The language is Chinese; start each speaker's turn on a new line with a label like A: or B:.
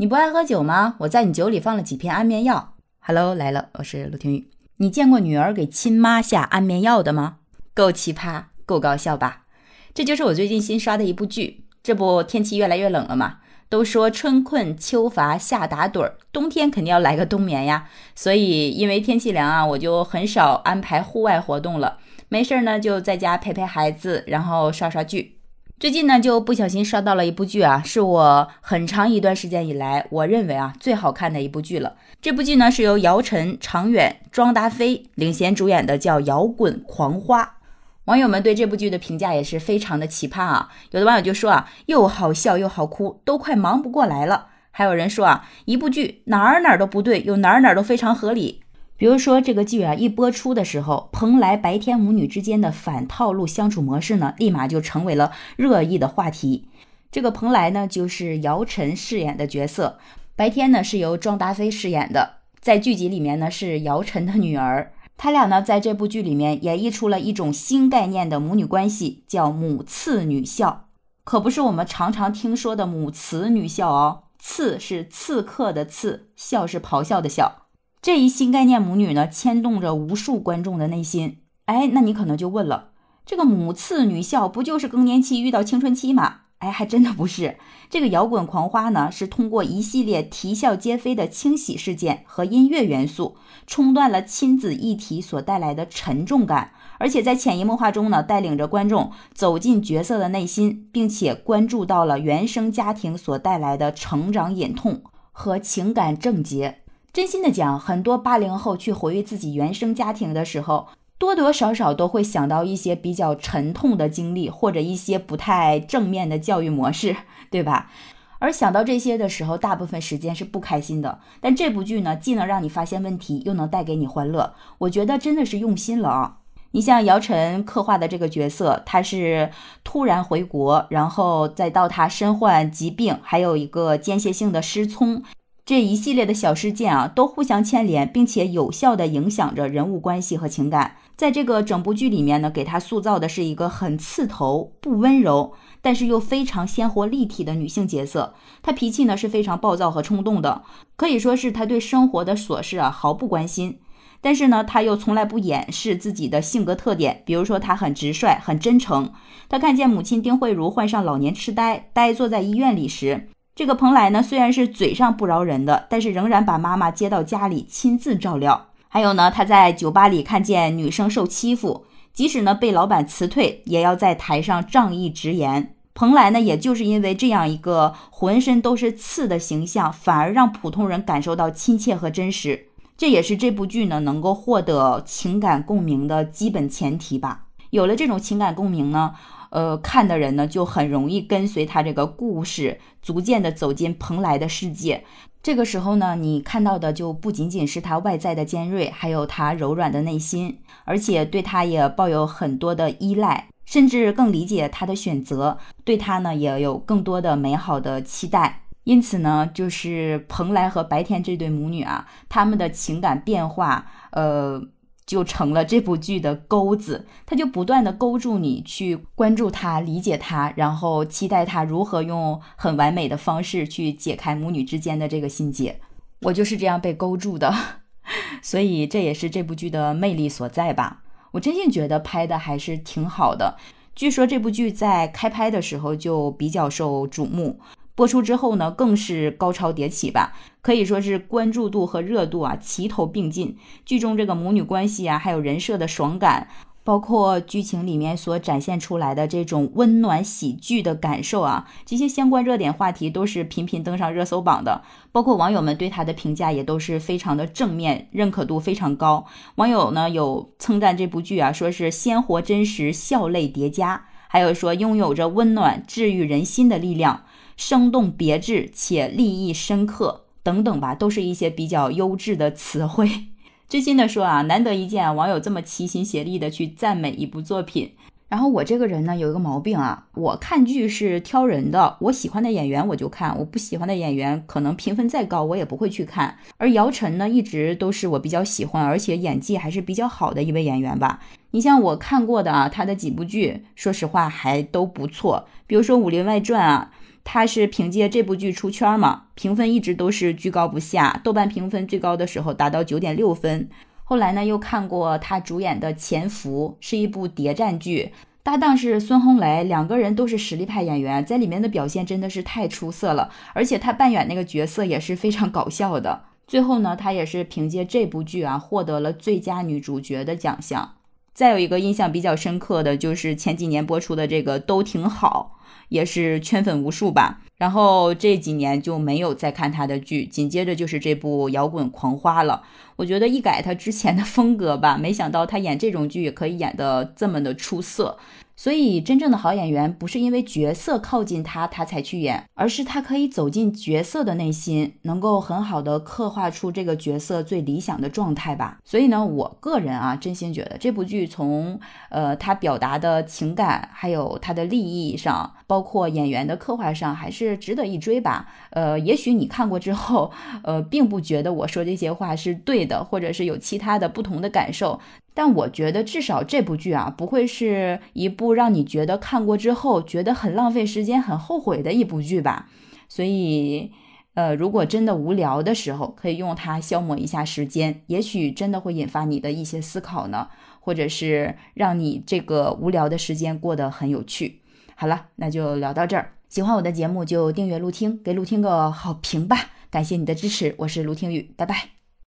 A: 你不爱喝酒吗？我在你酒里放了几片安眠药。Hello，来了，我是陆听雨。你见过女儿给亲妈下安眠药的吗？够奇葩，够搞笑吧？这就是我最近新刷的一部剧。这不，天气越来越冷了嘛，都说春困秋乏夏打盹儿，冬天肯定要来个冬眠呀。所以因为天气凉啊，我就很少安排户外活动了。没事儿呢，就在家陪陪孩子，然后刷刷剧。最近呢，就不小心刷到了一部剧啊，是我很长一段时间以来我认为啊最好看的一部剧了。这部剧呢是由姚晨、常远、庄达菲领衔主演的，叫《摇滚狂花》。网友们对这部剧的评价也是非常的奇葩啊！有的网友就说啊，又好笑又好哭，都快忙不过来了。还有人说啊，一部剧哪儿哪儿都不对，又哪儿哪儿都非常合理。比如说这个剧啊，一播出的时候，蓬莱白天母女之间的反套路相处模式呢，立马就成为了热议的话题。这个蓬莱呢，就是姚晨饰演的角色，白天呢是由庄达菲饰演的，在剧集里面呢是姚晨的女儿。他俩呢在这部剧里面演绎出了一种新概念的母女关系，叫母慈女孝，可不是我们常常听说的母慈女孝哦，刺是刺客的刺，孝是咆哮的孝。这一新概念母女呢，牵动着无数观众的内心。哎，那你可能就问了，这个母次女孝不就是更年期遇到青春期吗？哎，还真的不是。这个摇滚狂花呢，是通过一系列啼笑皆非的清洗事件和音乐元素，冲断了亲子议题所带来的沉重感，而且在潜移默化中呢，带领着观众走进角色的内心，并且关注到了原生家庭所带来的成长隐痛和情感症结。真心的讲，很多八零后去回忆自己原生家庭的时候，多多少少都会想到一些比较沉痛的经历，或者一些不太正面的教育模式，对吧？而想到这些的时候，大部分时间是不开心的。但这部剧呢，既能让你发现问题，又能带给你欢乐，我觉得真的是用心了啊！你像姚晨刻画的这个角色，他是突然回国，然后再到他身患疾病，还有一个间歇性的失聪。这一系列的小事件啊，都互相牵连，并且有效的影响着人物关系和情感。在这个整部剧里面呢，给她塑造的是一个很刺头、不温柔，但是又非常鲜活立体的女性角色。她脾气呢是非常暴躁和冲动的，可以说是她对生活的琐事啊毫不关心。但是呢，她又从来不掩饰自己的性格特点，比如说她很直率、很真诚。她看见母亲丁慧茹患上老年痴呆，呆坐在医院里时。这个蓬莱呢，虽然是嘴上不饶人的，但是仍然把妈妈接到家里亲自照料。还有呢，他在酒吧里看见女生受欺负，即使呢被老板辞退，也要在台上仗义直言。蓬莱呢，也就是因为这样一个浑身都是刺的形象，反而让普通人感受到亲切和真实。这也是这部剧呢能够获得情感共鸣的基本前提吧。有了这种情感共鸣呢。呃，看的人呢就很容易跟随他这个故事，逐渐的走进蓬莱的世界。这个时候呢，你看到的就不仅仅是他外在的尖锐，还有他柔软的内心，而且对他也抱有很多的依赖，甚至更理解他的选择，对他呢也有更多的美好的期待。因此呢，就是蓬莱和白天这对母女啊，他们的情感变化，呃。就成了这部剧的钩子，它就不断的勾住你去关注他、理解他，然后期待他如何用很完美的方式去解开母女之间的这个心结。我就是这样被勾住的，所以这也是这部剧的魅力所在吧。我真心觉得拍的还是挺好的。据说这部剧在开拍的时候就比较受瞩目。播出之后呢，更是高潮迭起吧，可以说是关注度和热度啊齐头并进。剧中这个母女关系啊，还有人设的爽感，包括剧情里面所展现出来的这种温暖喜剧的感受啊，这些相关热点话题都是频频登上热搜榜的。包括网友们对他的评价也都是非常的正面，认可度非常高。网友呢有称赞这部剧啊，说是鲜活真实，笑泪叠加，还有说拥有着温暖治愈人心的力量。生动别致且立意深刻等等吧，都是一些比较优质的词汇。真心的说啊，难得一见网友这么齐心协力的去赞美一部作品。然后我这个人呢有一个毛病啊，我看剧是挑人的，我喜欢的演员我就看，我不喜欢的演员可能评分再高我也不会去看。而姚晨呢，一直都是我比较喜欢，而且演技还是比较好的一位演员吧。你像我看过的啊，他的几部剧，说实话还都不错，比如说《武林外传》啊。他是凭借这部剧出圈嘛，评分一直都是居高不下，豆瓣评分最高的时候达到九点六分。后来呢，又看过他主演的《潜伏》，是一部谍战剧，搭档是孙红雷，两个人都是实力派演员，在里面的表现真的是太出色了，而且他扮演那个角色也是非常搞笑的。最后呢，他也是凭借这部剧啊，获得了最佳女主角的奖项。再有一个印象比较深刻的就是前几年播出的这个都挺好。也是圈粉无数吧，然后这几年就没有再看他的剧，紧接着就是这部《摇滚狂花》了。我觉得一改他之前的风格吧，没想到他演这种剧也可以演得这么的出色。所以，真正的好演员不是因为角色靠近他，他才去演，而是他可以走进角色的内心，能够很好的刻画出这个角色最理想的状态吧。所以呢，我个人啊，真心觉得这部剧从呃他表达的情感，还有他的利益上，包括演员的刻画上，还是值得一追吧。呃，也许你看过之后，呃，并不觉得我说这些话是对的，或者是有其他的不同的感受。但我觉得至少这部剧啊，不会是一部让你觉得看过之后觉得很浪费时间、很后悔的一部剧吧。所以，呃，如果真的无聊的时候，可以用它消磨一下时间，也许真的会引发你的一些思考呢，或者是让你这个无聊的时间过得很有趣。好了，那就聊到这儿。喜欢我的节目就订阅陆听，给陆听个好评吧。感谢你的支持，我是陆听雨，拜拜。